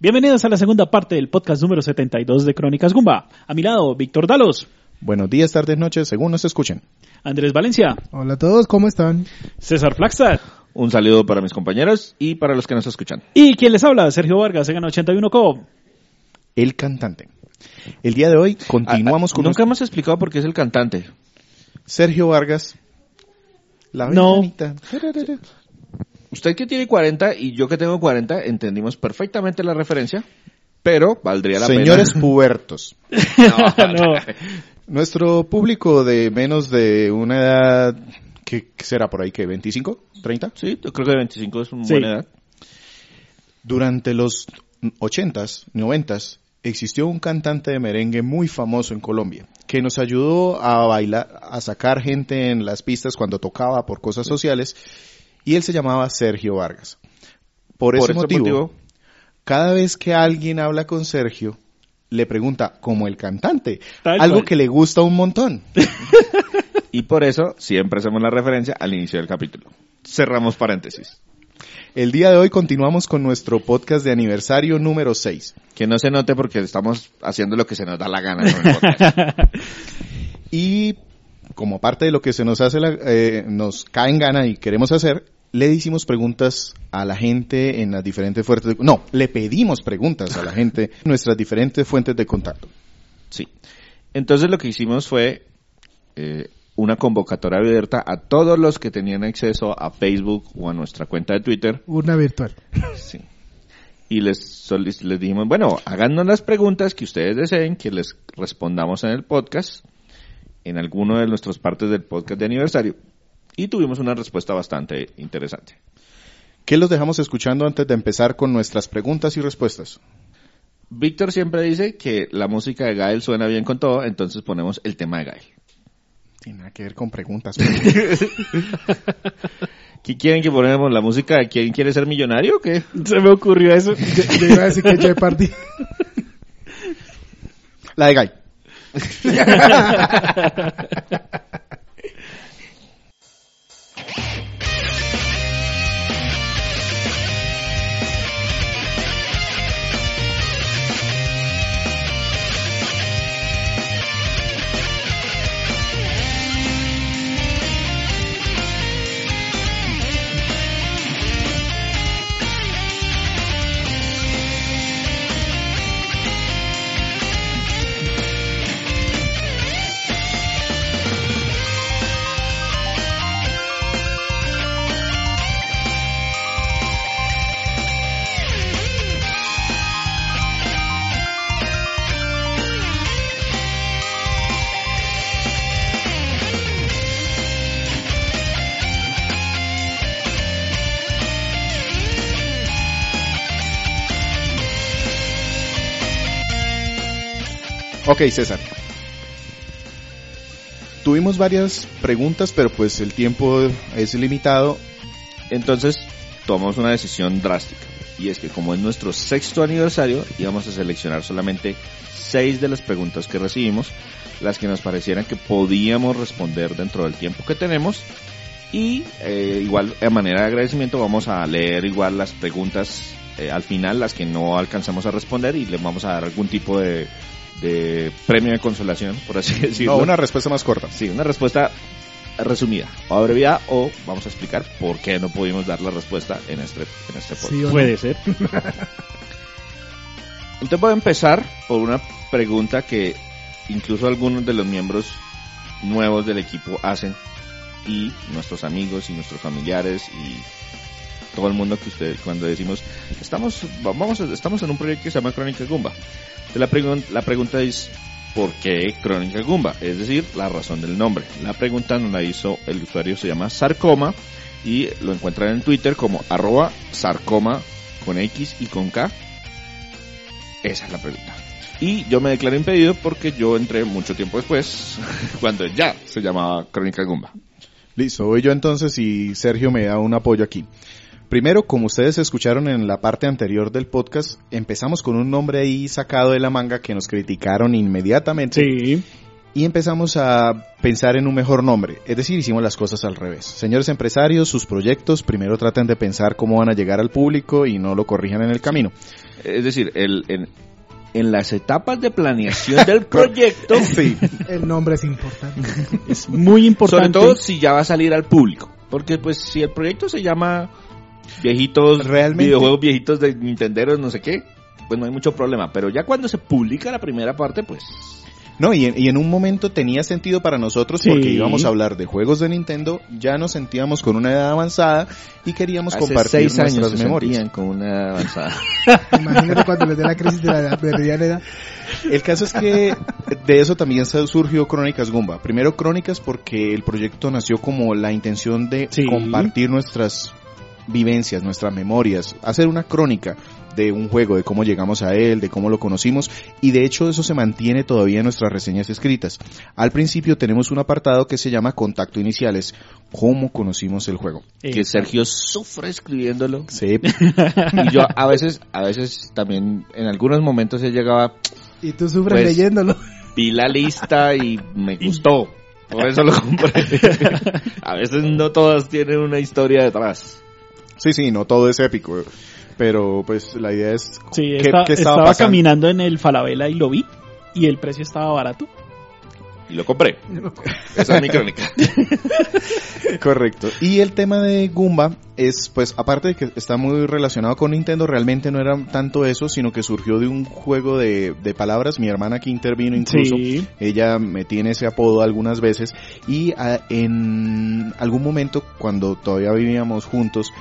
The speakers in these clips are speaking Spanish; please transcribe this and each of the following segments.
Bienvenidos a la segunda parte del podcast número 72 de Crónicas Gumba. A mi lado, Víctor Dalos. Buenos días, tardes, noches, según nos escuchen. Andrés Valencia. Hola a todos, ¿cómo están? César Flagstad. Un saludo para mis compañeros y para los que nos escuchan. Y quien les habla, Sergio Vargas, Egan 81 Co. El cantante. El día de hoy continuamos Ah, ah, con Nunca hemos explicado por qué es el cantante. Sergio Vargas. La No. ventanita. Usted que tiene 40 y yo que tengo 40 entendimos perfectamente la referencia, pero valdría la Señores pena. pubertos. no. Nuestro público de menos de una edad, ¿qué qué será por ahí? ¿Qué? ¿25? ¿30? Sí, yo creo que 25 es una Sí. buena edad. Durante los 80s, 90s, existió un cantante de merengue muy famoso en Colombia que nos ayudó a bailar, a sacar gente en las pistas cuando tocaba por cosas sociales y él se llamaba Sergio Vargas. Por, ese motivo, motivo, cada vez que alguien habla con Sergio, le pregunta como el cantante, Tal algo cual. que le gusta un montón. y por eso siempre hacemos la referencia al inicio del capítulo. Cerramos paréntesis. El día de hoy continuamos con nuestro podcast de aniversario número 6. Que no se note porque estamos haciendo lo que se nos da la gana con el podcast. Y como parte de lo que se nos hace, la- eh, nos cae en gana y queremos hacer, le hicimos preguntas a la gente en las diferentes fuentes de, no, le pedimos preguntas a la gente en nuestras diferentes fuentes de contacto. Sí. Entonces lo que hicimos fue eh, una convocatoria abierta a todos los que tenían acceso a Facebook o a nuestra cuenta de Twitter. Urna virtual. Sí. Y les, solic- les dijimos, bueno, háganos las preguntas que ustedes deseen que les respondamos en el podcast, en alguno de nuestras partes del podcast de aniversario. Y tuvimos una respuesta bastante interesante. ¿Qué los dejamos escuchando antes de empezar con nuestras preguntas y respuestas? Víctor siempre dice que la música de Gael suena bien con todo, entonces ponemos el tema de Gael. Tiene nada que ver con preguntas. ¿Qué quieren que ponemos? ¿La música de quién quiere ser millonario o qué? Se me ocurrió eso. Yo, yo iba a decir que Jeopardy. La de Guy. Ok, César. Tuvimos varias preguntas, pero pues el tiempo es limitado. Entonces tomamos una decisión drástica. Y es que como es nuestro sexto aniversario, íbamos a seleccionar solamente seis de las preguntas que recibimos, las que nos parecieran que podíamos responder dentro del tiempo que tenemos. Y eh, igual, a manera de agradecimiento, vamos a leer igual las preguntas eh, al final, las que no alcanzamos a responder, y les vamos a dar algún tipo de, de premio de consolación, por así decirlo. No, una respuesta más corta. Sí, una respuesta resumida o abreviada o vamos a explicar por qué no pudimos dar la respuesta en este, en este podcast. Sí. Puede ser. Entonces voy a empezar por una pregunta que incluso algunos de los miembros nuevos del equipo hacen y nuestros amigos y nuestros familiares y todo el mundo que usted cuando decimos estamos vamos estamos en un proyecto que se llama Crónica Gumba. La, pregun- la pregunta es ¿por qué Crónica Gumba? Es decir, la razón del nombre. La pregunta nos la hizo el usuario se llama Sarcoma y lo encuentran en Twitter como arroba sarcoma con X y con K. Esa es la pregunta. Y yo me declaré impedido porque yo entré mucho tiempo después, cuando ya se llamaba Crónica Gumba. Listo, voy yo entonces y Sergio me da un apoyo aquí. Primero, como ustedes escucharon en la parte anterior del podcast, empezamos con un nombre ahí sacado de la manga que nos criticaron inmediatamente. Sí. y empezamos a pensar en un mejor nombre. Es decir, hicimos las cosas al revés. Señores empresarios, sus proyectos primero traten de pensar cómo van a llegar al público y no lo corrijan en el camino. Es decir, el, en, en las etapas de planeación del proyecto, Sí, El nombre es importante. Es muy importante. sobre todo si ya va a salir al público. Porque pues si el proyecto se llama viejitos, Realmente- videojuegos viejitos de Nintenderos, no sé qué, pues no hay mucho problema. Pero ya cuando se publica la primera parte, pues No, y en, y en un momento tenía sentido para nosotros Sí. porque íbamos a hablar de juegos de Nintendo, ya nos sentíamos con una edad avanzada y queríamos hace compartir seis años nuestras se memorias. sentían con una avanzada. Imagínate cuando les dé la crisis de la edad, edad. El caso es que de eso también se- surgió Crónicas Gumba. Primero Crónicas porque el proyecto nació como la intención de Sí. compartir nuestras vivencias, nuestras memorias, hacer una crónica de un juego, de cómo llegamos a él, de cómo lo conocimos y de hecho eso se mantiene todavía en nuestras reseñas escritas. Al principio tenemos un apartado que se llama Contacto Iniciales, cómo conocimos el juego. Eh, que Sergio sufre escribiéndolo. Sí, Y yo a veces, a veces también, en algunos momentos he llegaba, Y tú sufres Pues- leyéndolo. vi la lista y me gustó. Por eso lo compré. A veces no todas tienen una historia detrás. Sí, sí, no todo es épico, pero pues la idea es Sí, qué- esta- qué estaba, pasando. caminando en el Falabella y lo vi. Y el precio estaba barato. Y lo compré. Esa es mi crónica. Correcto. Y el tema de Goomba es, pues, aparte de que está muy relacionado con Nintendo, realmente no era tanto eso, sino que surgió de un juego de, de palabras. Mi hermana aquí intervino incluso. Sí. Ella me tiene ese apodo algunas veces. Y ah, en algún momento, cuando todavía vivíamos juntos,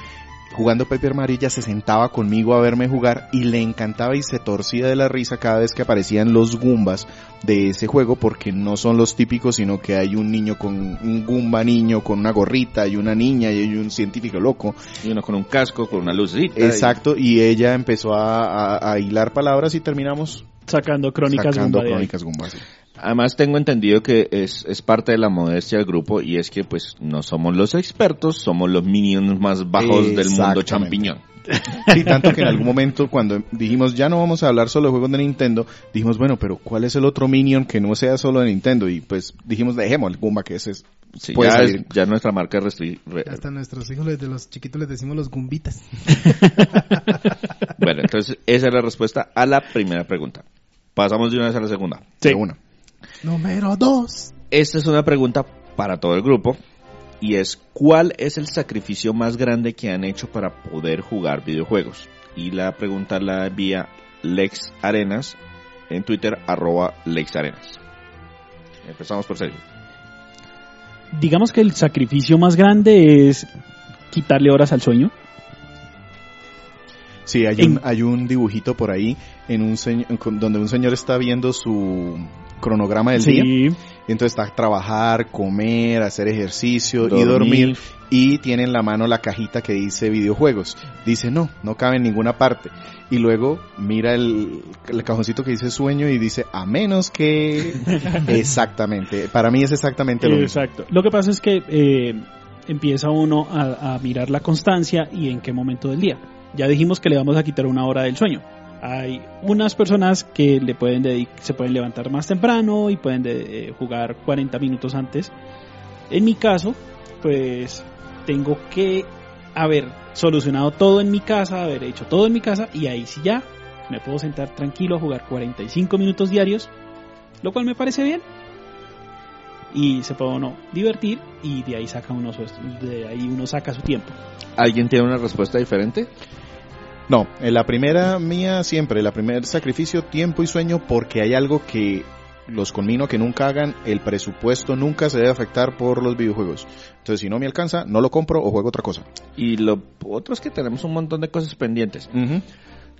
jugando Paper Mario, ella se sentaba conmigo a verme jugar y le encantaba y se torcía de la risa cada vez que aparecían los Goombas de ese juego porque no son los típicos, sino que hay un niño con un Goomba niño con una gorrita y una niña y hay un científico loco. Y uno con un casco, con una lucita. Exacto, y ella empezó a, a- a hilar palabras y terminamos Sacando crónicas sacando crónicas Goomba. sí. Además tengo entendido que es, es parte de la modestia del grupo y es que pues no somos los expertos, somos los minions más bajos del mundo champiñón. Sí, tanto que en algún momento cuando dijimos ya no vamos a hablar solo de juegos de Nintendo, dijimos bueno, pero ¿cuál es el otro Minion que no sea solo de Nintendo? Y pues dijimos dejemos el Goomba que ese es, Sí, puede ya, salir. es- ya nuestra marca restri- re- Hasta nuestros hijos, desde los chiquitos les decimos los gumbitas. Bueno, entonces esa es la respuesta a la primera pregunta. Pasamos de una vez a la segunda. Sí. de una. Número dos. Esta es una pregunta para todo el grupo y es ¿cuál es el sacrificio más grande que han hecho para poder jugar videojuegos? Y la pregunta la envía Lex Arenas en Twitter arroba Lex Arenas. Empezamos por Sergio. Digamos que el sacrificio más grande es quitarle horas al sueño. Sí, hay un, hay un dibujito por ahí en un donde un señor está viendo su cronograma del día. Sí. Y entonces está a trabajar, comer, hacer ejercicio y Dormir. Y tiene en la mano la cajita que dice videojuegos. Dice no, no cabe en ninguna parte. Y luego mira el, el cajoncito que dice sueño y dice a menos que... exactamente. Para mí es exactamente lo mismo. Exacto. Lo que pasa es que eh, empieza uno a, a mirar la constancia y en qué momento del día. Ya dijimos que le vamos a quitar una hora del sueño. Hay unas personas que le pueden se pueden levantar más temprano y pueden de- eh, jugar 40 minutos antes. En mi caso, pues tengo que haber solucionado todo en mi casa, haber hecho todo en mi casa y ahí sí ya me puedo sentar tranquilo a jugar 45 minutos diarios, lo cual me parece bien y se puede uno divertir y de ahí saca uno su, de ahí uno saca su tiempo. ¿Alguien tiene una respuesta diferente? No, en la primera mía siempre, la primer sacrificio, tiempo y sueño, porque hay algo que los conmino que nunca hagan, el presupuesto nunca se debe afectar por los videojuegos. Entonces, si no me alcanza, no lo compro o juego otra cosa. Y lo otro es que tenemos un montón de cosas pendientes.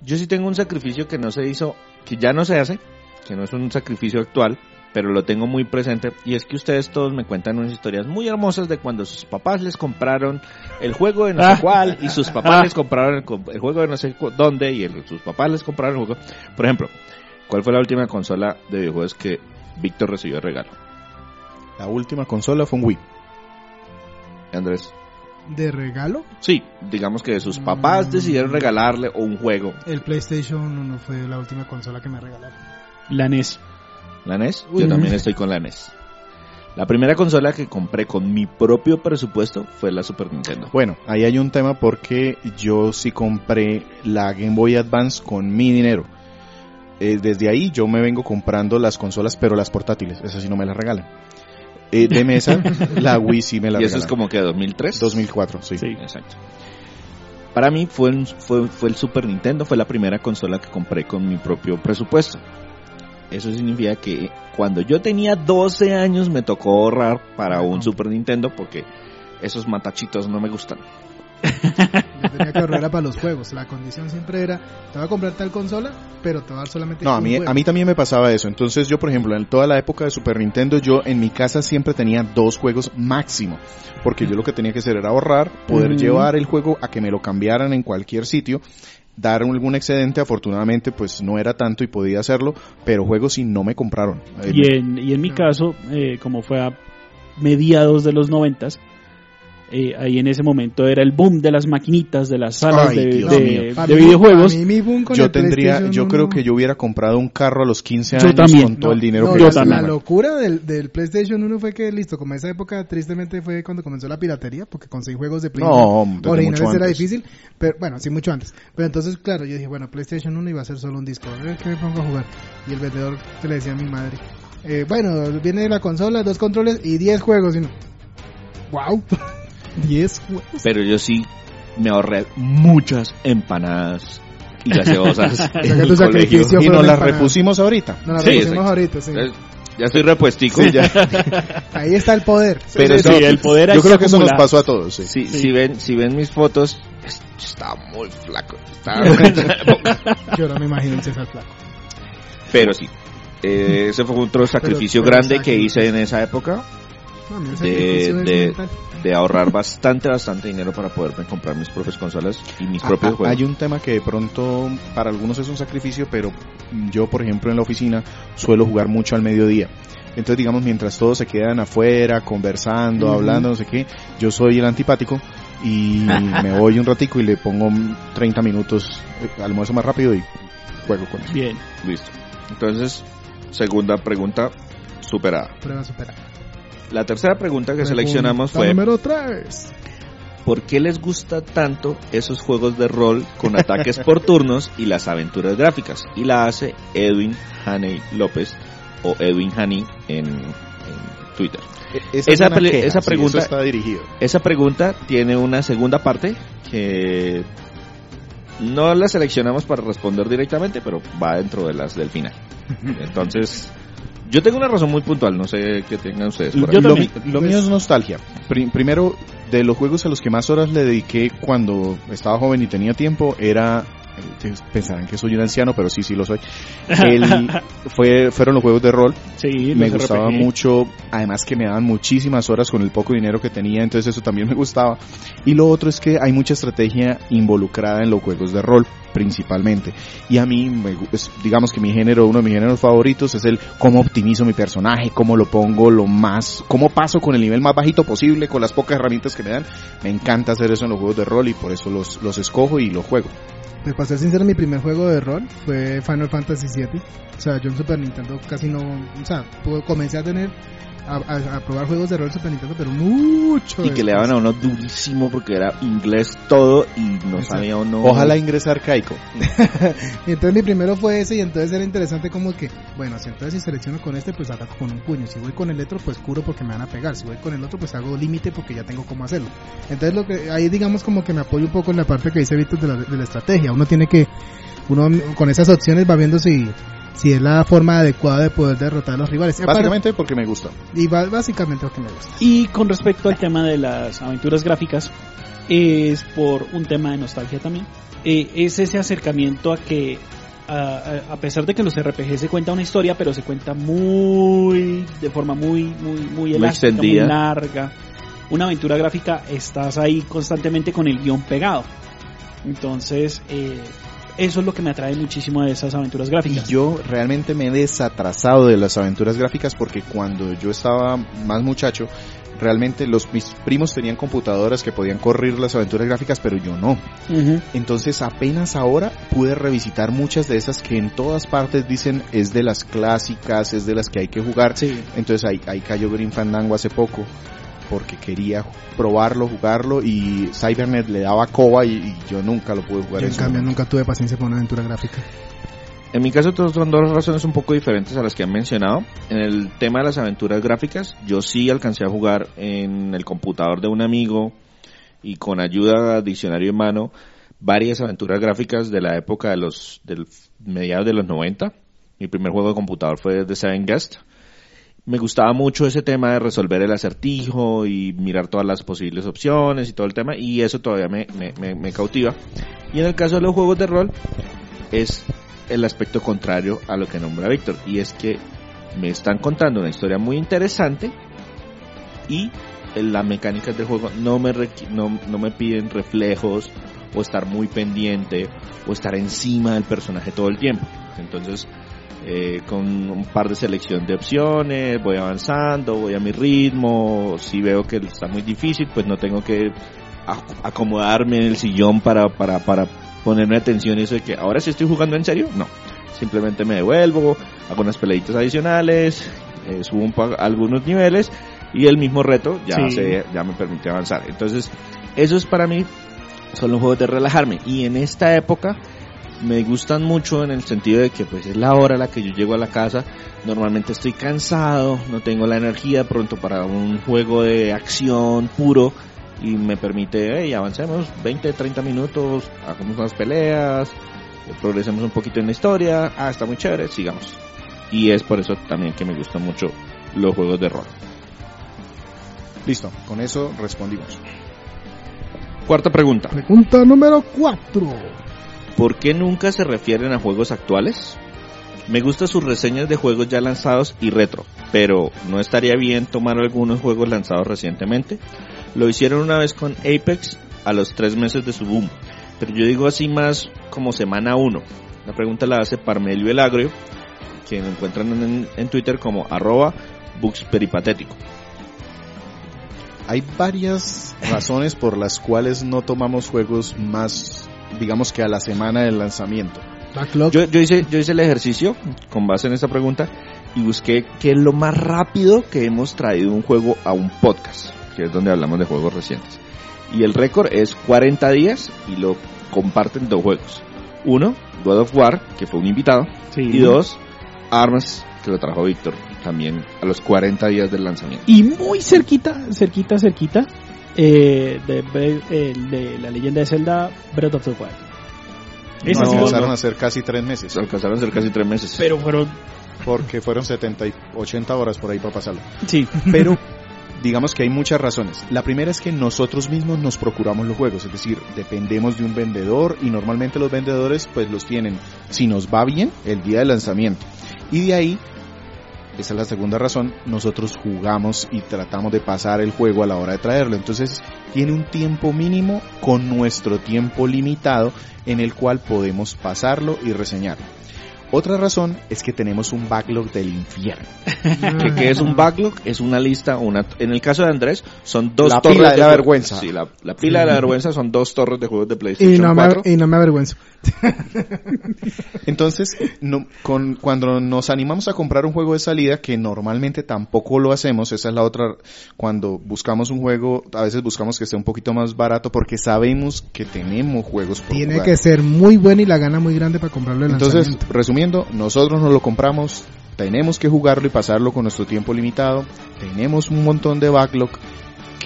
Yo sí tengo un sacrificio que no se hizo, que ya no se hace, que no es un sacrificio actual, pero lo tengo muy presente. Y es que ustedes todos me cuentan unas historias muy hermosas de cuando sus papás les compraron el juego de no sé Ah. cuál, y sus papás les compraron el, co- el juego de no sé cu- dónde, y el- sus papás les compraron el juego. Por ejemplo, ¿cuál fue la última consola de videojuegos que Víctor recibió de regalo? La última consola fue un Wii. Andrés. ¿De regalo? Sí, digamos que sus papás Mm. decidieron regalarle un juego. El PlayStation 1 fue la última consola que me regalaron. La NES. ¿La NES? Uy, Yo también estoy con la NES. La primera consola que compré con mi propio presupuesto fue la Super Nintendo. Bueno, ahí hay un tema porque yo sí compré la Game Boy Advance con mi dinero. Eh, desde ahí yo me vengo comprando las consolas, pero las portátiles, esas sí no me las regalan. Eh, de mesa, la Wii sí me la y eso regalan. es como que 2003. 2004, sí. Sí. Exacto. Para mí fue, un- fue, fue el Super Nintendo, fue la primera consola que compré con mi propio presupuesto. Eso significa que cuando yo tenía 12 años me tocó ahorrar para un Super Nintendo porque esos matachitos no me gustan. Yo tenía que ahorrar para los juegos. La condición siempre era, te voy a comprar tal consola, pero te voy a dar solamente No, a un mí, juego. a mí también me pasaba eso. Entonces yo, por ejemplo, en toda la época de Super Nintendo, yo en mi casa siempre tenía dos juegos máximo. Porque yo lo que tenía que hacer era ahorrar, poder llevar el juego a que me lo cambiaran en cualquier sitio, dar algún excedente. Afortunadamente, pues no era tanto y podía hacerlo, pero juegos sí no me compraron. Y en, y en mi caso, eh, como fue a mediados de los noventas, eh, ahí en ese momento era el boom de las maquinitas, de las salas Ay, de, mí- videojuegos. yo tendría, yo creo 1 que yo hubiera comprado un carro a los 15 Yo años también. con todo el dinero No, que yo la, gasté. también. la locura del, del PlayStation 1 fue que, listo, como esa época tristemente fue cuando comenzó la piratería, porque conseguir juegos de Play No, 1 desde originales era difícil, pero bueno, sí, mucho antes. Pero entonces, claro, yo dije, bueno, PlayStation 1 iba a ser solo un disco, a ver qué me pongo a jugar. Y el vendedor que le decía a mi madre, eh, bueno, viene la consola, dos controles y 10 juegos. Y no, wow, 10 juegos. Pero yo sí me ahorré muchas empanadas y gaseosas en tu colegio. Y nos las repusimos ahorita. No la Sí, repusimos exacto. ahorita, sí. Entonces, Ya estoy repuestico. Sí, ya. Ahí está el poder. Pero Sí, sí, el poder Yo creo que eso nos pasó a todos, sí. Si, Sí. si ven, si ven mis fotos, es- estaba muy flaco. Estaba. Yo no me imagino un César Flaco. Pero sí, eh, ese fue otro sacrificio pero grande que hice en esa época No, el De- sacrificio es de-. De ahorrar bastante, bastante dinero para poderme comprar mis propias consolas y mis Ah, propios ah, juegos. Hay un tema que de pronto para algunos es un sacrificio, pero yo, por ejemplo, en la oficina suelo jugar mucho al mediodía. Entonces, digamos, mientras todos se quedan afuera, conversando, hablando, no sé qué, yo soy el antipático y me voy un ratico y le pongo 30 minutos, eh, almuerzo más rápido y juego con él. Bien. Listo. Entonces, segunda pregunta superada. Prueba superada. La tercera pregunta que seleccionamos fue número 3. ¿por qué les gusta tanto esos juegos de rol con ataques por turnos y las aventuras gráficas? Y la hace Edwin Haney López o Edwin Haney en, en Twitter. Esa, Esa es queja, pregunta- está dirigido. Esa pregunta tiene una segunda parte que no la seleccionamos para responder directamente, pero va dentro de las del final. Entonces, yo tengo una razón muy puntual, no sé qué tengan ustedes. por Yo lo, mi- lo mío es nostalgia. Pri- primero, de los juegos a los que más horas le dediqué cuando estaba joven y tenía tiempo, era... Pensarán que soy un anciano, pero sí, sí lo soy. El- fue, fueron los juegos de rol. Sí, me gustaba RPG. mucho, además que me daban muchísimas horas con el poco dinero que tenía, entonces eso también me gustaba. Y lo otro es que hay mucha estrategia involucrada en los juegos de rol, principalmente. Y a mí, me digamos que mi género, uno de mis géneros favoritos es el cómo optimizo mi personaje, cómo lo pongo lo más, cómo paso con el nivel más bajito posible, con las pocas herramientas que me dan. Me encanta hacer eso en los juegos de rol y por eso los, los escojo y los juego. Pues para ser sincero, mi primer juego de rol fue Final Fantasy VII. O sea, yo en Super Nintendo casi no... O sea, comencé a tener... A, a- a probar juegos de rol Super Nintendo, pero mucho Y que le después. daban a uno durísimo porque era inglés todo y no Exacto. sabía uno. Ojalá ingresar arcaico. Y entonces mi primero fue ese y entonces era interesante como que, bueno, si entonces si selecciono con este, pues ataco con un puño. Si voy con el otro, pues curo porque me van a pegar. Si voy con el otro, pues hago límite porque ya tengo cómo hacerlo. Entonces lo que ahí digamos como que me apoyo un poco en la parte que dice Víctor de la, de la estrategia. Uno tiene que, uno con esas opciones va viendo si, si es la forma adecuada de poder derrotar a los rivales. Aparte- Básicamente porque me gusta. Y básicamente lo que me gusta. Y con respecto al tema de las aventuras gráficas, es por un tema de nostalgia también. Eh, es ese acercamiento a que, a, a- pesar de que en los RPG se cuenta una historia, pero se cuenta muy, de forma muy, muy, muy elástica, muy extendida. larga. Una aventura gráfica, estás ahí constantemente con el guion pegado. Entonces, eh, eso es lo que me atrae muchísimo de esas aventuras Y gráficas. yo realmente me he desatrasado de las aventuras gráficas porque cuando yo estaba más muchacho realmente los mis primos tenían computadoras que podían correr las aventuras gráficas, pero yo no. Entonces apenas ahora pude revisitar muchas de esas que en todas partes dicen es de las clásicas, es de las que hay que jugar. Sí. Entonces ahí, ahí cayó Green Fandango hace poco porque quería probarlo, jugarlo y Cybernet le daba coba y, y yo nunca lo pude jugar. Yo en cambio momento. nunca tuve paciencia para una aventura gráfica. En mi caso todos son dos razones un poco diferentes a las que han mencionado. En el tema de las aventuras gráficas, yo sí alcancé a jugar en el computador de un amigo y con ayuda de diccionario en mano varias aventuras gráficas de la época de los del mediados de los 90. Mi primer juego de computador fue The Seven Guest. Me gustaba mucho ese tema de resolver el acertijo y mirar todas las posibles opciones y todo el tema y eso todavía me, cautiva. Y en el caso de los juegos de rol es el aspecto contrario a lo que nombra Víctor y es que me están contando una historia muy interesante y las mecánicas del juego no me, no me piden reflejos o estar muy pendiente o estar encima del personaje todo el tiempo. Entonces, eh, con un par de selección de opciones, voy avanzando, voy a mi ritmo, si veo que está muy difícil, pues no tengo que ac- acomodarme en el sillón para, para, para ponerme atención y eso de que ahora sí estoy jugando en serio, no. Simplemente me devuelvo, hago unas peleitas adicionales, eh, subo un pa- algunos niveles y el mismo reto ya, Sí. se, ya me permite avanzar. Entonces, eso es para mí, son los juegos de relajarme. Y en esta época me gustan mucho en el sentido de que pues es la hora a la que yo llego a la casa. Normalmente estoy cansado, no tengo la energía pronto para un juego de acción puro y me permite, hey, avancemos 20, 30 minutos, hagamos unas peleas, progresemos un poquito en la historia, ah, está muy chévere, sigamos. Y es por eso también que me gustan mucho los juegos de rol. Listo, con eso respondimos. Cuarta pregunta. Pregunta número 4. ¿Por qué nunca se refieren a juegos actuales? Me gustan sus reseñas de juegos ya lanzados y retro, pero ¿no estaría bien tomar algunos juegos lanzados recientemente? Lo hicieron una vez con Apex a los tres meses de su boom, pero yo digo así más como semana 1. La pregunta la hace Parmelio el Agrio, quien encuentran en, en Twitter como arroba buxperipatético. Hay varias razones por las cuales no tomamos juegos más, digamos que a la semana del lanzamiento. Yo, yo, hice, yo hice el ejercicio con base en esta pregunta y busqué qué es lo más rápido que hemos traído un juego a un podcast, que es donde hablamos de juegos recientes. Y el récord es 40 días y lo comparten dos juegos. Uno, God of War, que fue un invitado, Sí. y dos, Arms, que lo trajo Víctor, también a los 40 días del lanzamiento. Y muy cerquita, cerquita, cerquita, eh, de, la leyenda de Zelda, Breath of the Wild. No lo- alcanzaron a ser casi tres meses, Se alcanzaron a ser casi tres meses. pero fueron, porque fueron 70 y 80 horas por ahí para pasarlo. sí, Pero digamos que hay muchas razones. La primera es que nosotros mismos nos procuramos los juegos, es decir, dependemos de un vendedor y normalmente los vendedores pues los tienen, si nos va bien, el día de lanzamiento. Y de ahí, esa es la segunda razón, nosotros jugamos y tratamos de pasar el juego a la hora de traerlo. Entonces tiene un tiempo mínimo con nuestro tiempo limitado en el cual podemos pasarlo y reseñarlo. Otra razón es que tenemos un backlog del infierno. que, que es un backlog, es una lista, una, en el caso de Andrés, son dos La torres pila de la vergüenza. Sí, la, la pila de la vergüenza son dos torres de juegos de Y PlayStation no, me, 4. y no me avergüenzo. Entonces, no, con, cuando nos animamos a comprar un juego de salida, que normalmente tampoco lo hacemos, esa es la otra, cuando buscamos un juego, a veces buscamos que esté un poquito más barato porque sabemos que tenemos juegos por Tiene jugar. que ser muy bueno y la gana muy grande para comprarlo en Entonces, lanzamiento. Nosotros nos lo compramos, tenemos que jugarlo y pasarlo con nuestro tiempo limitado, tenemos un montón de backlog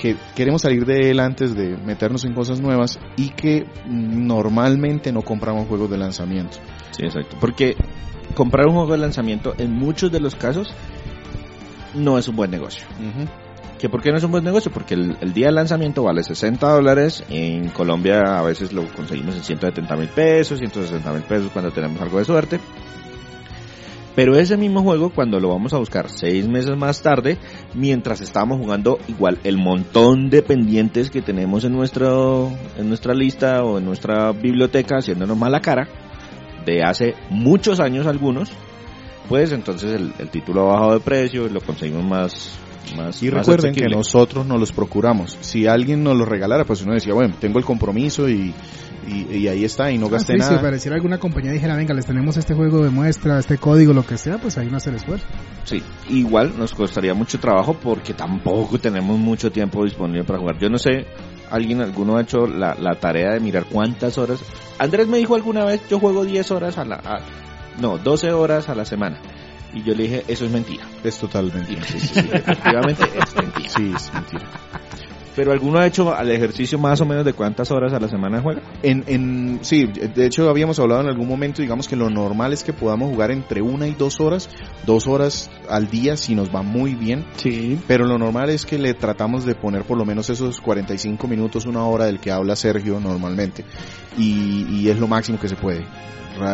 que queremos salir de él antes de meternos en cosas nuevas y que normalmente no compramos juegos de lanzamiento. Sí, exacto. Porque comprar un juego de lanzamiento en muchos de los casos no es un buen negocio. ¿Que ¿Por qué no es un buen negocio? Porque el, día de lanzamiento vale 60 dólares. En Colombia a veces lo conseguimos en 170 mil pesos, 160 mil pesos cuando tenemos algo de suerte. Pero ese mismo juego, cuando lo vamos a buscar seis meses más tarde, mientras estamos jugando igual el montón de pendientes que tenemos en, nuestro, en nuestra lista o en nuestra biblioteca, haciéndonos mala cara, de hace muchos años algunos, pues entonces el, el título ha bajado de precio, lo conseguimos más más Y más recuerden que asequible. nosotros nos los procuramos. Si alguien nos los regalara, pues uno decía, bueno, tengo el compromiso y, y, y ahí está, y no Ah, gasté sí, Si nada. apareciera alguna compañía y dijera, venga, les tenemos este juego de muestra, este código, lo que sea, pues ahí no hace el esfuerzo. Sí, igual nos costaría mucho trabajo porque tampoco tenemos mucho tiempo disponible para jugar. Yo no sé, alguien, alguno ha hecho la, la tarea de mirar cuántas horas. Andrés me dijo alguna vez, yo juego 10 horas a la... a- no, 12 horas a la semana. Y yo le dije, eso es mentira. Es totalmente. Y sí, sí, sí, efectivamente es mentira. Sí, es mentira. Pero alguno ha hecho al ejercicio más o menos de cuántas horas a la semana juega. En, en, sí, de hecho habíamos hablado en algún momento, digamos que lo normal es que podamos jugar entre una y dos horas, dos horas al día si nos va muy bien, Sí. pero lo normal es que le tratamos de poner por lo menos esos 45 minutos, una hora del que habla Sergio normalmente, y, y es lo máximo que se puede.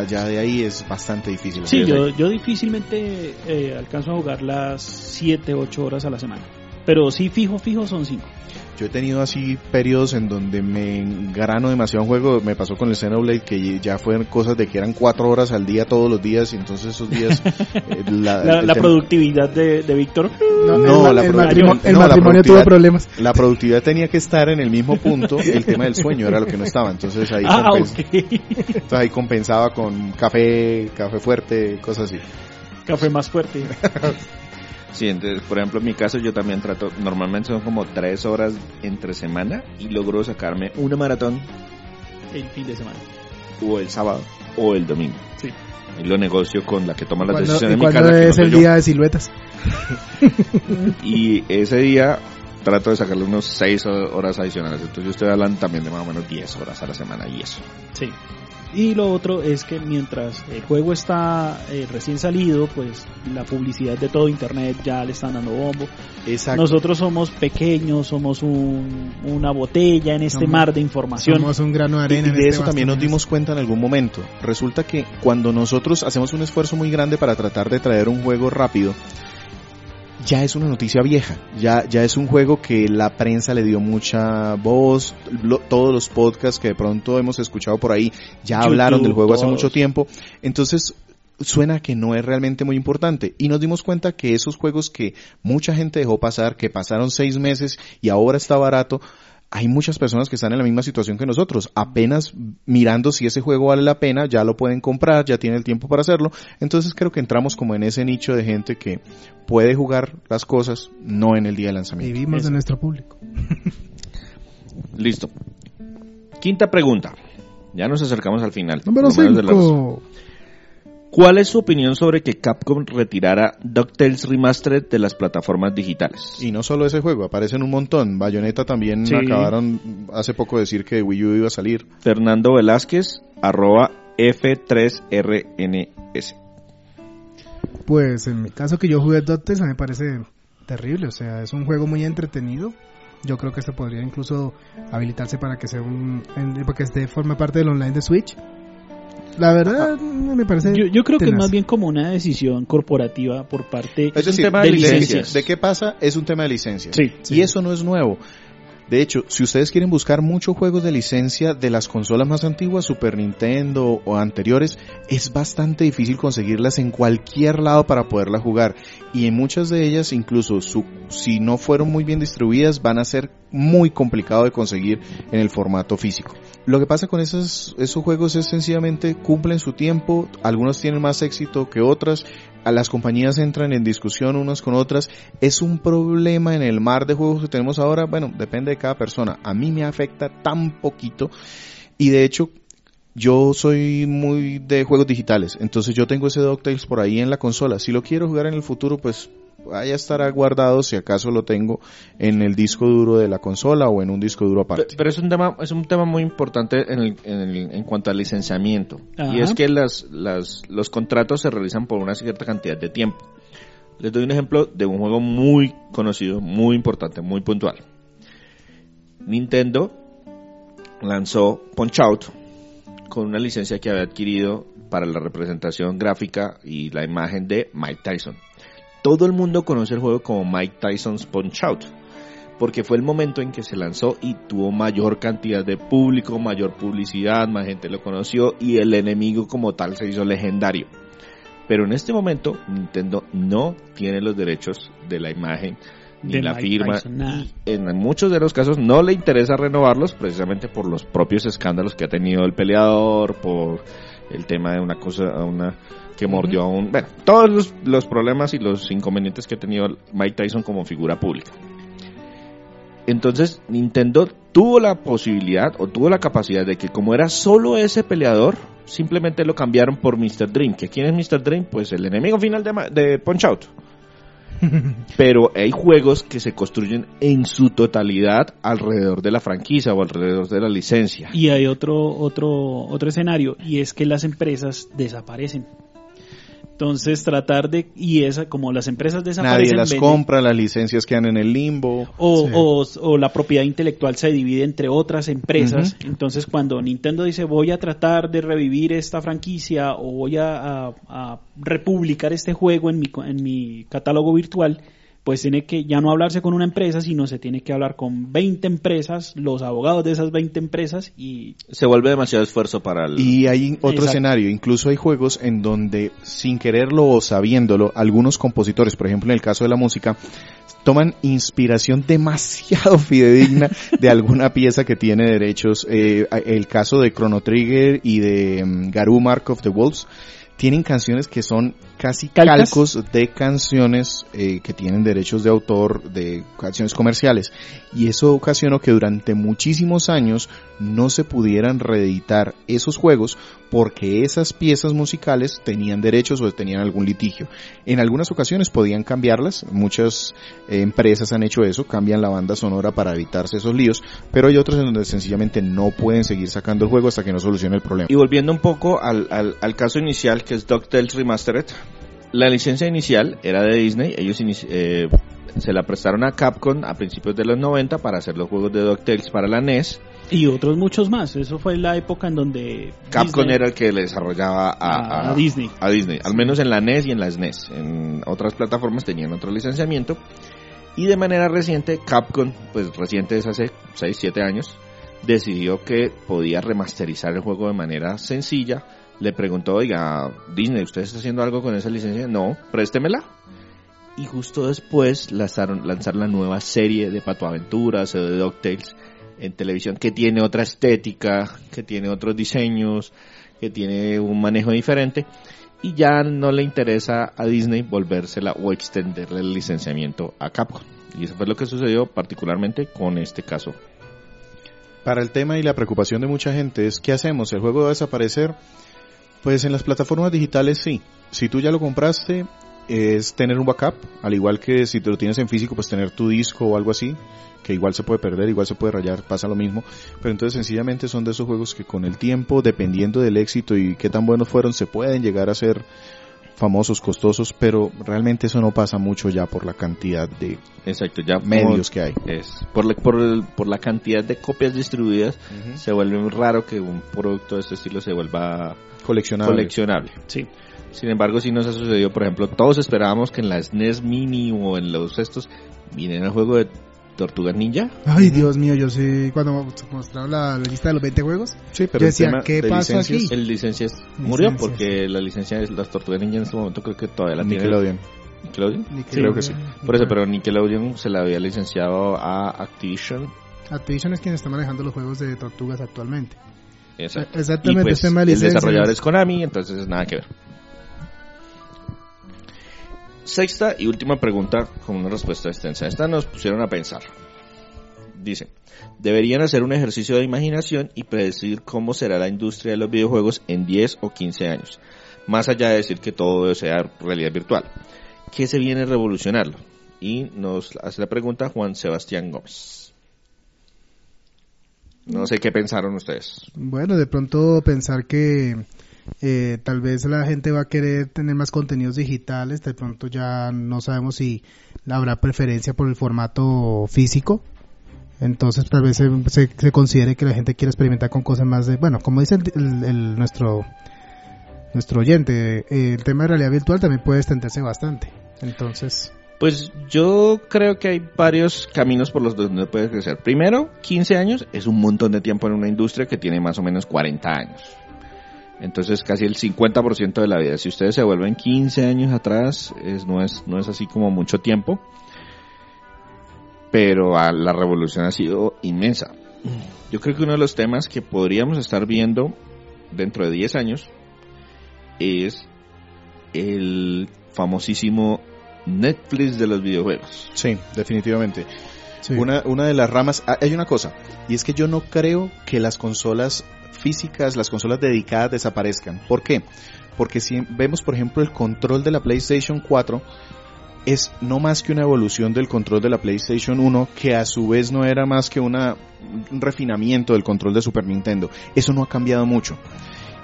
Ya de ahí es bastante difícil. Sí, Sí, yo, yo difícilmente eh, alcanzo a jugar las 7, 8 horas a la semana. Pero sí, fijo, fijo son 5. Yo he tenido así periodos en donde me engrano demasiado en juego. Me pasó con el Xenoblade que ya fueron cosas de que eran cuatro horas al día todos los días y entonces esos días eh, la, productividad de, de Víctor. No, el, la el productividad- matrimonio, el no, la matrimonio tuvo problemas. la productividad tenía que estar en el mismo punto. El tema del sueño era lo que no estaba. Entonces ahí, Ah, compens- entonces ahí compensaba con café, café fuerte, cosas así. Café más fuerte. Sí, entonces, por ejemplo, en mi caso yo también trato, normalmente son como tres horas entre semana y logro sacarme una maratón El fin de semana. o el sábado o el domingo. Sí. Y lo negocio con la que toma las Cuando, decisiones y en mi casa. que no es el yo. día de siluetas. Y ese día trato de sacarle unos seis ho- horas adicionales. Entonces yo estoy hablando también de más o menos 10 horas a la semana y eso. Sí. Y lo otro es que mientras el juego está eh, recién salido, pues la publicidad de todo internet ya le están dando bombo. Exacto. Nosotros somos pequeños, somos un- una botella en este Somos- mar de información. Somos un grano de Y arena. en de este eso también nos dimos cuenta en algún momento. Resulta que cuando nosotros hacemos un esfuerzo muy grande para tratar de traer un juego rápido, ya es una noticia vieja. Ya, ya es un juego que la prensa le dio mucha voz. lo- todos los podcasts que de pronto hemos escuchado por ahí ya YouTube, hablaron del juego hace mucho tiempo. Entonces, suena que no es realmente muy importante. Y nos dimos cuenta que esos juegos que mucha gente dejó pasar, que pasaron seis meses y ahora está barato, hay muchas personas que están en la misma situación que nosotros. Apenas mirando si ese juego vale la pena, ya lo pueden comprar, ya tienen el tiempo para hacerlo. Entonces creo que entramos como en ese nicho de gente que puede jugar las cosas, no en el día de lanzamiento. Vivimos Eso. de nuestro público. Listo. Quinta pregunta. Ya nos acercamos al final. Número por lo menos de las- 5. ¿Cuál es su opinión sobre que Capcom retirara DuckTales Remastered de las plataformas digitales? Y no solo ese juego, aparecen un montón. Bayonetta también Sí. acabaron hace poco de decir que Wii U iba a salir. Fernando Velázquez, arroba F3RNS. Pues en mi caso que yo jugué DuckTales a mí me parece terrible, o sea, es un juego muy entretenido. Yo creo que este podría incluso habilitarse para que sea un para que esté forma parte del online de Switch. La verdad me parece Yo, yo creo que es más bien como una decisión corporativa por parte Es un decir, tema de, de licencias. licencias. ¿De qué pasa? Es un tema de licencias. Sí, Y eso no es nuevo. De hecho, si ustedes quieren buscar muchos juegos de licencia de las consolas más antiguas, Super Nintendo o anteriores, es bastante difícil conseguirlas en cualquier lado para poderlas jugar. Y en muchas de ellas, incluso si no fueron muy bien distribuidas, van a ser muy complicado de conseguir en el formato físico. Lo que pasa con esos, esos juegos es sencillamente cumplen su tiempo, algunos tienen más éxito que otras, a las compañías entran en discusión unas con otras, es un problema en el mar de juegos que tenemos ahora, bueno, depende de cada persona, a mí me afecta tan poquito y de hecho yo soy muy de juegos digitales, entonces yo tengo ese DuckTales por ahí en la consola, si lo quiero jugar en el futuro pues vaya estará guardado si acaso lo tengo en el disco duro de la consola o en un disco duro aparte. Pero es un tema, es un tema muy importante en, el- en, el- en cuanto al licenciamiento. Ajá. Y es que las, las, los contratos se realizan por una cierta cantidad de tiempo. Les doy un ejemplo de un juego muy conocido, muy importante, muy puntual. Nintendo lanzó Punch Out con una licencia que había adquirido para la representación gráfica y la imagen de Mike Tyson. Todo el mundo conoce el juego como Mike Tyson's Punch Out porque fue el momento en que se lanzó y tuvo mayor cantidad de público, mayor publicidad, más gente lo conoció y el enemigo como tal se hizo legendario. Pero en este momento Nintendo no tiene los derechos de la imagen ni De la Mike firma. Tyson. En muchos de los casos no le interesa renovarlos precisamente por los propios escándalos que ha tenido el peleador, por el tema de una cosa, una que mordió a un... Bueno, todos los, los problemas y los inconvenientes que ha tenido Mike Tyson como figura pública. Entonces Nintendo tuvo la posibilidad o tuvo la capacidad de que como era solo ese peleador, simplemente lo cambiaron por Mr. Dream. ¿Que quién es Mr. Dream? Pues el enemigo final de, de Punch Out. Pero hay juegos que se construyen en su totalidad alrededor de la franquicia o alrededor de la licencia. Y hay otro, otro, otro escenario, y es que las empresas desaparecen. Entonces tratar de, y esa, como las empresas desaparecen, Nadie las compra, las licencias quedan en el limbo. o, Sí. o, o la propiedad intelectual se divide entre otras empresas. Entonces, cuando Nintendo dice voy a tratar de revivir esta franquicia o voy a, a- a republicar este juego en mi, co- en mi catálogo virtual, pues tiene que ya no hablarse con una empresa, sino se tiene que hablar con 20 empresas, los abogados de esas 20 empresas y Se vuelve demasiado esfuerzo para el... Y hay otro Exacto. escenario, incluso hay juegos en donde sin quererlo o sabiéndolo, algunos compositores, por ejemplo en el caso de la música, toman inspiración demasiado fidedigna de alguna pieza que tiene derechos. Eh, el caso de Chrono Trigger y de mm, Garou Mark of the Wolves tienen canciones que son casi ¿Calcas? calcos de canciones eh, que tienen derechos de autor de canciones comerciales y eso ocasionó que durante muchísimos años no se pudieran reeditar esos juegos porque esas piezas musicales tenían derechos o tenían algún litigio. En algunas ocasiones podían cambiarlas, muchas eh, empresas han hecho eso, cambian la banda sonora para evitarse esos líos, pero hay otras en donde sencillamente no pueden seguir sacando el juego hasta que no solucione el problema. Y volviendo un poco al, caso inicial, que es DuckTales Remastered, la licencia inicial era de Disney, ellos eh, se la prestaron a Capcom a principios de los 90 para hacer los juegos de DuckTales para la NES. Y otros muchos más. Eso fue la época en donde Capcom Disney- era el que le desarrollaba a, A Disney. a Disney, al menos en la NES y en la SNES. En otras plataformas tenían otro licenciamiento. Y de manera reciente, Capcom, pues reciente es hace 6, 7 años, decidió que podía remasterizar el juego de manera sencilla. Le preguntó, oiga, Disney, ¿usted está haciendo algo con esa licencia? No, préstemela. Y justo después lanzaron, lanzaron la nueva serie de Pato Aventuras o de DuckTales en televisión que tiene otra estética, que tiene otros diseños, que tiene un manejo diferente y ya no le interesa a Disney volvérsela o extenderle el licenciamiento a Capcom. Y eso fue lo que sucedió particularmente con este caso. Para el tema y la preocupación de mucha gente es ¿qué hacemos? ¿El juego va a desaparecer? Pues en las plataformas digitales sí. Si tú ya lo compraste, es tener un backup, al igual que si te lo tienes en físico, pues tener tu disco o algo así, que igual se puede perder, igual se puede rayar, pasa lo mismo. Pero entonces sencillamente son de esos juegos que con el tiempo, dependiendo del éxito y qué tan buenos fueron, se pueden llegar a ser famosos, costosos, pero realmente eso no pasa mucho ya por la cantidad de Exacto, ya medios que hay. es por la, por, el- por la cantidad de copias distribuidas se vuelve muy raro que un producto de este estilo se vuelva Coleccionables. coleccionable. Sí. Sin embargo, si nos ha sucedido, por ejemplo, todos esperábamos que en la SNES Mini o en los estos viniera el juego de Tortugas Ninja. Ay, Dios mío, yo sí, cuando mostraron la, la lista de los 20 juegos, Sí, pero Yo el decía, tema ¿qué de pasa licencias, aquí? El licencia es- murió Licencias. porque la licencia de las Tortugas Ninja en este momento creo que todavía la tiene Nickelodeon. Nickelodeon. creo que sí. Por eso, pero Nickelodeon se la había licenciado a Activision. Activision es quien está manejando los juegos de tortugas actualmente. Exacto. Exactamente, y pues, este tema de el licencias. desarrollador es Konami, entonces nada que ver. Sexta y última pregunta con una respuesta extensa. Esta nos pusieron a pensar. Dice, deberían hacer un ejercicio de imaginación y predecir cómo será la industria de los videojuegos en 10 o 15 años. Más allá de decir que todo sea realidad virtual. ¿Qué se viene a revolucionarlo? Y nos hace la pregunta Juan Sebastián Gómez. No sé qué pensaron ustedes. Bueno, de pronto pensar que eh, tal vez la gente va a querer tener más contenidos digitales, de pronto ya no sabemos si habrá preferencia por el formato físico. Entonces tal vez se, se- considere que la gente quiere experimentar con cosas más de, bueno, como dice el, nuestro nuestro oyente, eh, el tema de realidad virtual también puede extenderse bastante. Entonces, Pues yo creo que hay varios caminos por los donde puede crecer. Primero, 15 años es un montón de tiempo en una industria que tiene más o menos 40 años. Entonces casi el 50% de la vida. Si ustedes se vuelven 15 años atrás, es, no, es, no es así como mucho tiempo. pero a la revolución ha sido inmensa. Yo creo que uno de los temas que podríamos estar viendo dentro de 10 años es el famosísimo Netflix de los videojuegos. Sí, definitivamente. Sí. Una, una de las ramas, ah, hay una cosa, y es que yo no creo que las consolas físicas, las consolas dedicadas desaparezcan. ¿Por qué? Porque si vemos, por ejemplo, el control de la PlayStation 4, es no más que una evolución del control de la PlayStation 1, que a su vez no era más que una, un refinamiento del control de Super Nintendo. Eso no ha cambiado mucho.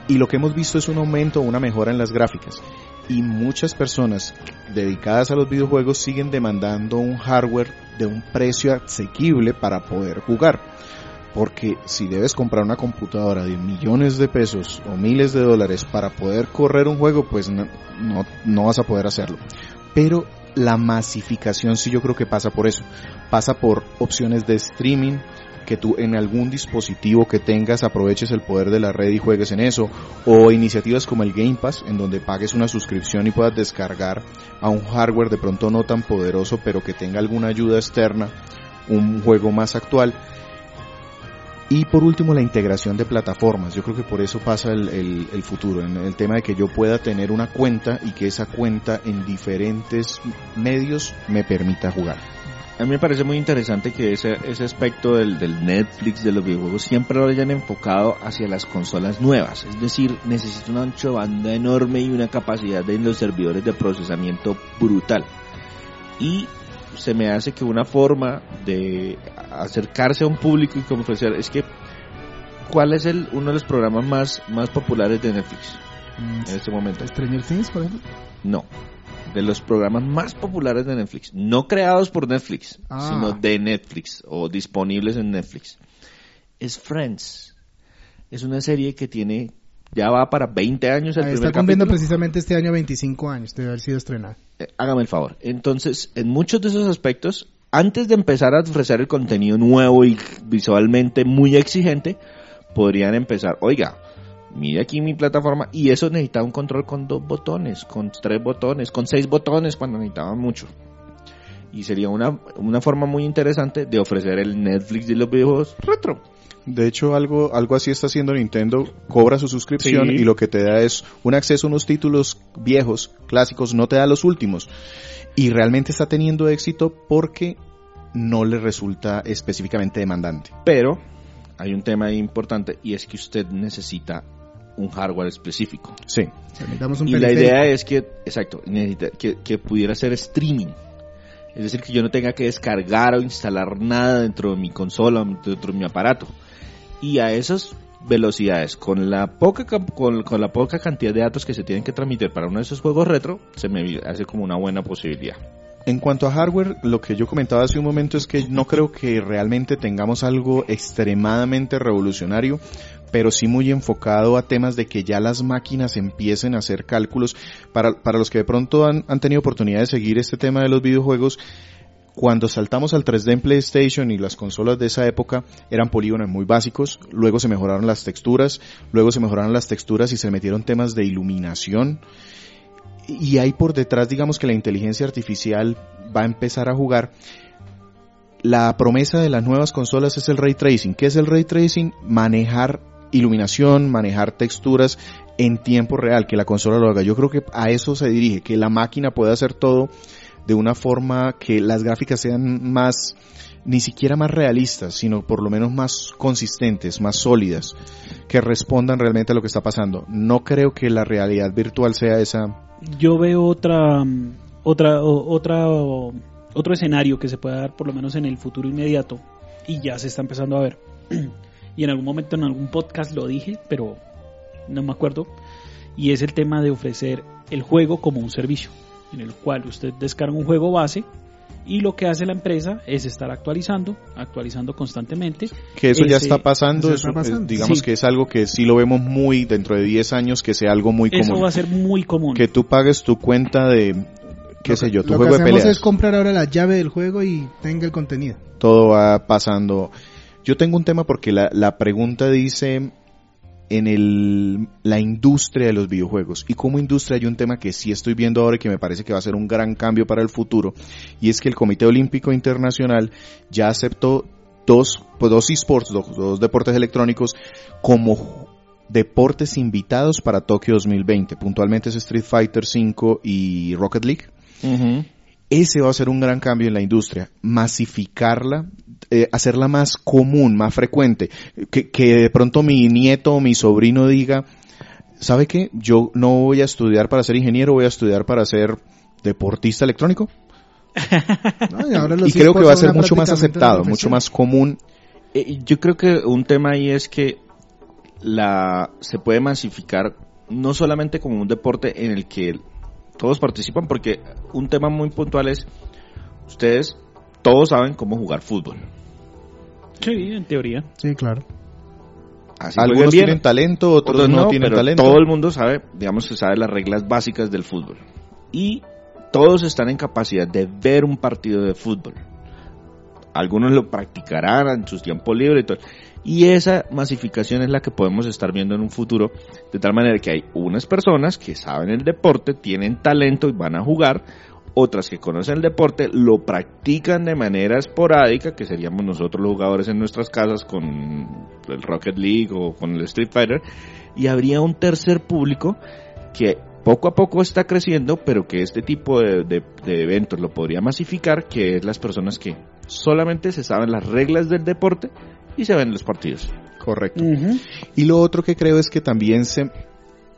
Y lo que hemos visto es un aumento, una mejora en las gráficas. Y muchas personas dedicadas a los videojuegos siguen demandando un hardware de un precio asequible para poder jugar. Porque si debes comprar una computadora de millones de pesos o miles de dólares para poder correr un juego, pues no, no, no vas a poder hacerlo. Pero la masificación sí yo creo que pasa por eso. Pasa por opciones de streaming, que tú en algún dispositivo que tengas aproveches el poder de la red y juegues en eso, o iniciativas como el Game Pass, en donde pagues una suscripción y puedas descargar a un hardware de pronto no tan poderoso, pero que tenga alguna ayuda externa, un juego más actual. Y por último, la integración de plataformas. Yo creo que por eso pasa el, el, futuro, en el tema de que yo pueda tener una cuenta y que esa cuenta en diferentes medios me permita jugar. A mí me parece muy interesante que ese, ese aspecto del, del Netflix, de los videojuegos, siempre lo hayan enfocado hacia las consolas nuevas. Es decir, necesita una ancho banda enorme y una capacidad de los servidores de procesamiento brutal. Y se me hace que una forma de acercarse a un público y como ofrecer es que ¿cuál es el uno de los programas más más populares de Netflix Mm, en este momento? Stranger Things, por ejemplo. No. De los programas más populares de Netflix, no creados por Netflix, Ah. sino de Netflix o disponibles en Netflix. Es Friends. Es una serie que tiene ya va para 20 años el Ahí primer está cumpliendo capítulo. precisamente este año 25 años de haber sido estrenada. Eh, hágame el favor. Entonces, en muchos de esos aspectos, antes de empezar a ofrecer el contenido nuevo y visualmente muy exigente, podrían empezar, oiga, mire aquí mi plataforma, y eso necesitaba un control con dos botones, con tres botones, con seis botones cuando necesitaban mucho. Y sería una, una forma muy interesante de ofrecer el Netflix de los videojuegos retro. De hecho, algo, algo así está haciendo Nintendo, cobra su suscripción Sí. y lo que te da es un acceso a unos títulos viejos, clásicos, no te da los últimos. Y realmente está teniendo éxito porque no le resulta específicamente demandante. Pero hay un tema importante y es que usted necesita un hardware específico. Sí. Necesitamos un Y la idea es que, exacto, necesita, que, que pudiera ser streaming. Es decir, que yo no tenga que descargar o instalar nada dentro de mi consola, dentro de mi aparato. Y a esas velocidades, con la poca con, la poca cantidad de datos que se tienen que transmitir para uno de esos juegos retro, se me hace como una buena posibilidad. En cuanto a hardware, lo que yo comentaba hace un momento es que no creo que realmente tengamos algo extremadamente revolucionario, pero sí muy enfocado a temas de que ya las máquinas empiecen a hacer cálculos. Para, para los que de pronto han tenido oportunidad de seguir este tema de los videojuegos, cuando saltamos al 3D en PlayStation y las consolas de esa época eran polígonos muy básicos, luego se mejoraron las texturas, luego se mejoraron las texturas y se metieron temas de iluminación, y ahí por detrás digamos que la inteligencia artificial va a empezar a jugar. La promesa de las nuevas consolas es el ray tracing. ¿Qué es el ray tracing? Manejar iluminación, manejar texturas en tiempo real, que la consola lo haga. Yo creo que a eso se dirige, que la máquina pueda hacer todo de una forma que las gráficas sean más, ni siquiera más realistas, sino por lo menos más consistentes, más sólidas, que respondan realmente a lo que está pasando. No creo que la realidad virtual sea esa Yo veo otra, otra, otra, otro escenario que se puede dar por lo menos en el futuro inmediato y ya se está empezando a ver. y en algún momento en algún podcast lo dije, pero no me acuerdo. Y es el tema de ofrecer el juego como un servicio, en el cual usted descarga un juego base y lo que hace la empresa es estar actualizando, actualizando constantemente. Que eso ya está pasando, eso eso, está pasando. digamos Sí. que es algo que sí lo vemos muy dentro de 10 años, que sea algo muy Eso común. va a ser muy común. Que tú pagues tu cuenta de, qué Lo sé que- yo, tu lo juego que de hacemos peleas. es comprar ahora la llave del juego y tenga el contenido. Todo va pasando. Yo tengo un tema porque la, la pregunta dice, en el, la industria de los videojuegos. Y como industria hay un tema que sí estoy viendo ahora y que me parece que va a ser un gran cambio para el futuro, y es que el Comité Olímpico Internacional ya aceptó dos, pues dos esports, dos, dos deportes electrónicos como deportes invitados para Tokio 2020. Puntualmente es Street Fighter 5 y Rocket League. Ese va a ser un gran cambio en la industria, masificarla, eh, hacerla más común, más frecuente, que, que de pronto mi nieto o mi sobrino diga, ¿sabe qué? Yo no voy a estudiar para ser ingeniero, voy a estudiar para ser deportista electrónico. No, y ahora los y creo que va a ser mucho más aceptado, mucho más común. Eh, Yo creo que un tema ahí es que la se puede masificar no solamente como un deporte en el que todos participan, porque un tema muy puntual es ustedes todos saben cómo jugar fútbol. Sí, en teoría. Sí, claro. Así Algunos bien, tienen talento, otros, otros no, tienen pero talento. Todo el mundo sabe, digamos que sabe las reglas básicas del fútbol. Y todos están en capacidad de ver un partido de fútbol. Algunos lo practicarán en sus tiempos libres y todo. Y esa masificación es la que podemos estar viendo en un futuro, de tal manera que hay unas personas que saben el deporte, tienen talento y van a jugar, otras que conocen el deporte, lo practican de manera esporádica, que seríamos nosotros los jugadores en nuestras casas con el Rocket League o con el Street Fighter, y habría un tercer público que poco a poco está creciendo, pero que este tipo de, de- eventos lo podría masificar, que es las personas que solamente se saben las reglas del deporte y se ven los partidos. Correcto. Y lo otro que creo es que también se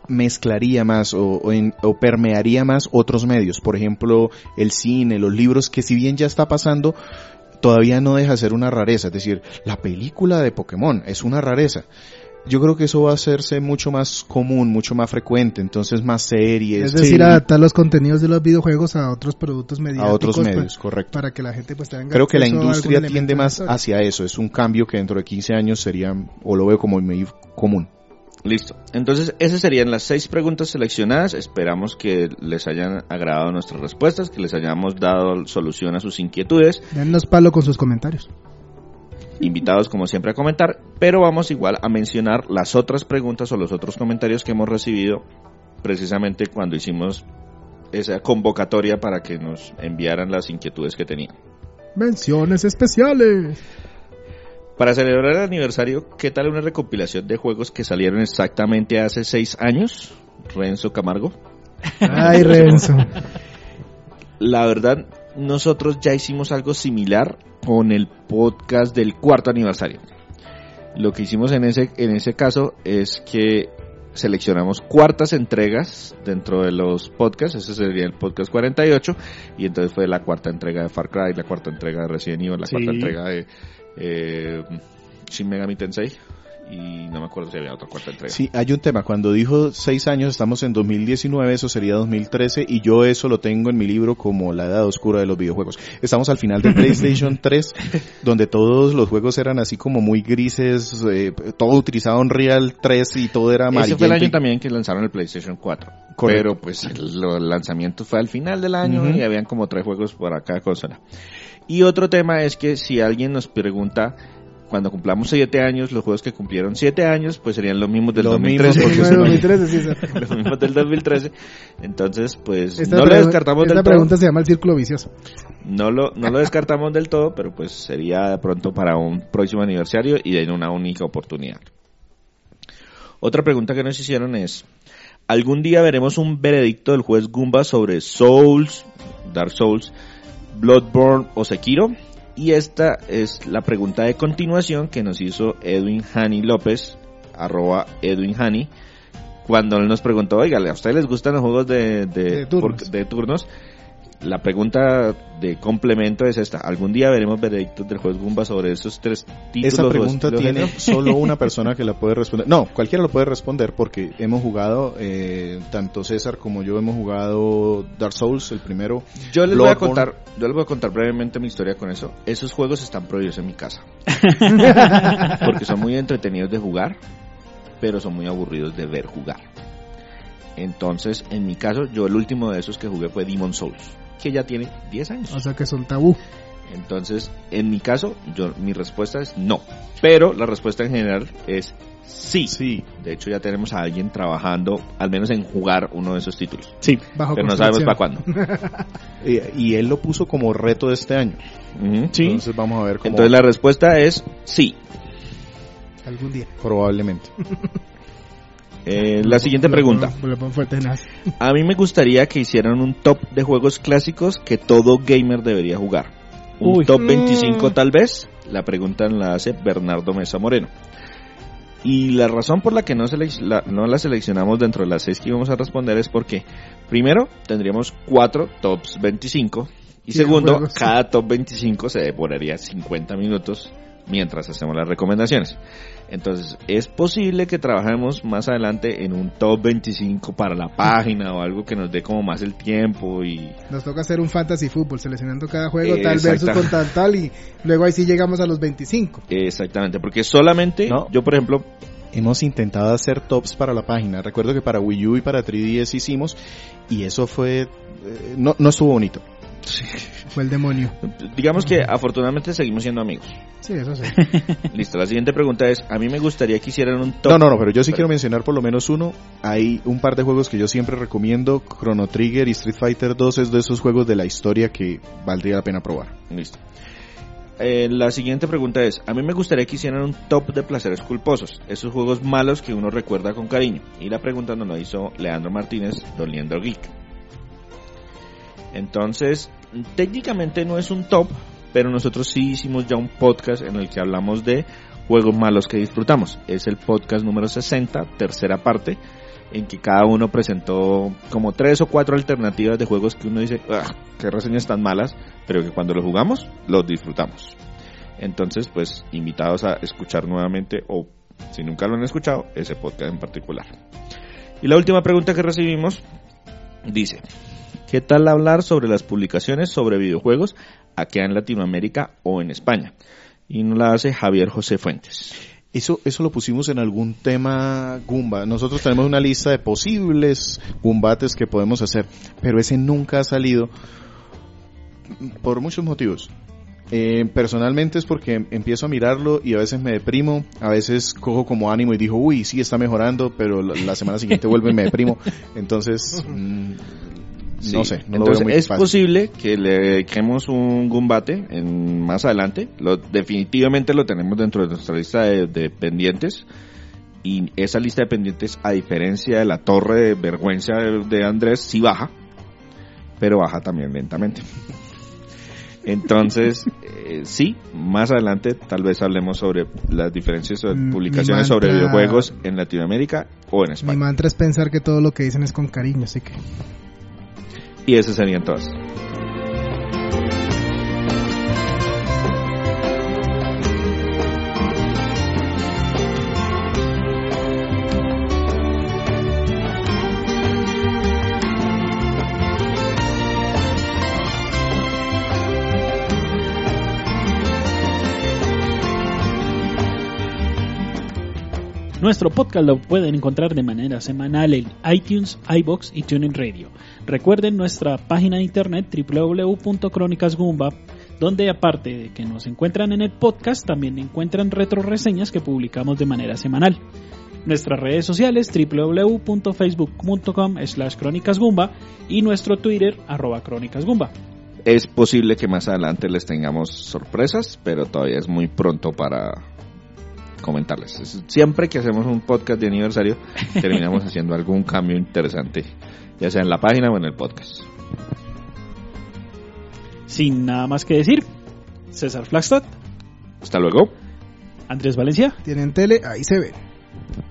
mezclaría más o, o en- o permearía más otros medios. Por ejemplo, el cine, los libros, que si bien ya está pasando, todavía no deja de ser una rareza. Es decir, la película de Pokémon es una rareza. Yo creo que eso va a hacerse mucho más común, mucho más frecuente, entonces más series. Es decir, sí, adaptar los contenidos de los videojuegos a otros productos a mediáticos. otros pa- medios, correcto. Para que la gente pues tenga Creo que la a industria tiende más hacia eso. Es un cambio que dentro de 15 años sería, o lo veo como muy común. Listo. Entonces, esas serían las seis preguntas seleccionadas. Esperamos que les hayan agradado nuestras respuestas, que les hayamos dado solución a sus inquietudes. Dennos palo con sus comentarios. Invitados, como siempre, a comentar. Pero vamos igual a mencionar las otras preguntas o los otros comentarios que hemos recibido precisamente cuando hicimos esa convocatoria para que nos enviaran las inquietudes que tenían. Menciones especiales. Para celebrar el aniversario, ¿qué tal una recopilación de juegos que salieron exactamente hace seis años? Renzo Camargo. Ay, Renzo. La verdad, nosotros ya hicimos algo similar con el podcast del cuarto aniversario. Lo que hicimos en ese, en ese caso es que seleccionamos cuartas entregas dentro de los podcasts, ese sería el podcast 48, y entonces fue la cuarta entrega de Far Cry, la cuarta entrega de Resident Evil, la Sí. cuarta entrega de eh, Shin Megami Tensei, y no me acuerdo si había otra cuarta entrega. Sí, hay un tema. Cuando dijo seis años, estamos en 2019, eso sería 2013, y yo eso lo tengo en mi libro como la edad oscura de los videojuegos. Estamos al final del PlayStation 3, donde todos los juegos eran así como muy grises, eh, todo utilizaba Unreal 3 y todo era Ese amarillento. fue el año también que lanzaron el PlayStation 4. Correcto. Pero pues el, el lanzamiento fue al final del año y habían como tres juegos para cada consola. Y otro tema es que si alguien nos pregunta cuando cumplamos siete años, los juegos que cumplieron siete años, pues serían los mismos del Los 2013. mismos, porque porque son 2013, sí, los mismos del 2013. Entonces, pues Esta no lo descartamos Esta del todo. pregunta se llama el círculo vicioso. No lo, no lo descartamos del todo, pero pues sería de pronto para un próximo aniversario y en una única oportunidad. Otra pregunta que nos hicieron es, ¿algún día veremos un veredicto del juez Goomba sobre Souls, Dark Souls, Bloodborne o Sekiro? Y esta es la pregunta de continuación que nos hizo Edwin Hani López, arroba Edwin Hani, cuando él nos preguntó, oiga, ¿a ustedes les gustan los juegos de, de, De turnos. por- de turnos? La pregunta de complemento es esta. ¿Algún día veremos veredictos del juez Goomba sobre esos tres títulos? Esa pregunta tiene solo una persona que la puede responder. No, cualquiera lo puede responder porque hemos jugado, eh, tanto César como yo hemos jugado Dark Souls, el primero. Yo les voy a contar, yo les voy a contar brevemente mi historia con eso. Esos juegos están prohibidos en mi casa. Porque son muy entretenidos de jugar, pero son muy aburridos de ver jugar. Entonces, en mi caso, yo el último de esos que jugué fue Demon Souls, que ya tiene 10 años. O sea que son tabú. Entonces, en mi caso, yo mi respuesta es no. Pero la respuesta en general es Sí. Sí. De hecho, ya tenemos a alguien trabajando, al menos en jugar uno de esos títulos. Sí. Bajo Pero no sabemos para cuándo. Y, y él lo puso como reto de este año. Sí. Entonces vamos a ver cómo Entonces la respuesta es sí. Algún día. probablemente. Eh, la siguiente pregunta. A mí me gustaría que hicieran un top de juegos clásicos que todo gamer debería jugar. Un Uy. top Mm. 25 tal vez. La pregunta la hace Bernardo Mesa Moreno. Y la razón por la que no, la, no la seleccionamos dentro de las seis que íbamos a responder es porque, primero, tendríamos cuatro tops 25. Y segundo, juegos. cada top 25 se demoraría 50 minutos mientras hacemos las recomendaciones. Entonces, es posible que trabajemos más adelante en un top 25 para la página o algo que nos dé como más el tiempo y Nos toca hacer un fantasy fútbol, seleccionando cada juego, Eh, tal versus con tal, tal, y luego ahí sí llegamos a los 25. exactamente, porque solamente No. yo por ejemplo, Hemos intentado hacer tops para la página. Recuerdo que para Wii U y para 3DS hicimos y eso fue... eh, no, no estuvo bonito. Fue el demonio. digamos que afortunadamente seguimos siendo amigos. Sí, eso sí. Listo, la siguiente pregunta es, a mí me gustaría que hicieran un top. No, no, no, pero yo sí Pero- quiero mencionar por lo menos uno. Hay un par de juegos que yo siempre recomiendo. Chrono Trigger y Street Fighter 2 es de esos juegos de la historia que valdría la pena probar. Listo. Eh, la siguiente pregunta es, a mí me gustaría que hicieran un top de placeres culposos, esos juegos malos que uno recuerda con cariño. Y la pregunta nos la hizo Leandro Martínez, Don Leandro Geek. Entonces, técnicamente no es un top, pero nosotros sí hicimos ya un podcast en el que hablamos de juegos malos que disfrutamos. Es el podcast número 60, tercera parte, en que cada uno presentó como tres o cuatro alternativas de juegos que uno dice, "Ah, qué reseñas tan malas, pero que cuando los jugamos, los disfrutamos. Entonces, pues, invitados a escuchar nuevamente, o si nunca lo han escuchado, ese podcast en particular. Y la última pregunta que recibimos dice, ¿qué tal hablar sobre las publicaciones sobre videojuegos aquí en Latinoamérica o en España? Y nos la hace Javier José Fuentes. Eso, eso lo pusimos en algún tema Goomba. Nosotros tenemos una lista de posibles Goombates que podemos hacer, pero ese nunca ha salido por muchos motivos. Eh, personalmente es porque empiezo a mirarlo y a veces me deprimo, a veces cojo como ánimo y digo, uy, sí está mejorando, pero la, la semana siguiente vuelvo y me deprimo. Entonces, mm, no sé, no lo entonces es fácil. posible que le dediquemos un Gumbate en, más adelante. Lo, definitivamente lo tenemos dentro de nuestra lista de, de pendientes. Y esa lista de pendientes, a diferencia de la torre de vergüenza de, de Andrés, sí baja. Pero baja también lentamente. Entonces, eh, sí, más adelante tal vez hablemos sobre las diferencias de Mm, mi publicaciones sobre videojuegos en Latinoamérica o en Mi España. mantra es pensar que todo lo que dicen es con cariño, así que Y esas serían todas. Nuestro podcast lo pueden encontrar de manera semanal en iTunes, iBox y TuneIn Radio. Recuerden nuestra página de internet www.cronicasgumba, donde aparte de que nos encuentran en el podcast, también encuentran retro reseñas que publicamos de manera semanal. Nuestras redes sociales www.facebook.com slash crónicasgumba y nuestro Twitter arroba crónicasgumba. Es posible que más adelante les tengamos sorpresas, pero todavía es muy pronto para comentarles. Es- Siempre que hacemos un podcast de aniversario, terminamos haciendo algún cambio interesante, ya sea en la página o en el podcast. Sin nada más que decir, César Flagstad, Hasta luego. Andrés Valencia, tienen tele, ahí se ve.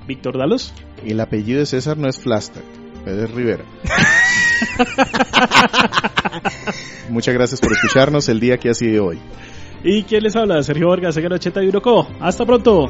Víctor Dalos, El apellido de César no es Flastag, es Rivera. Muchas gracias por escucharnos el día que ha sido hoy. y quien les habla, Sergio Vargas, 81 Co. Hasta pronto.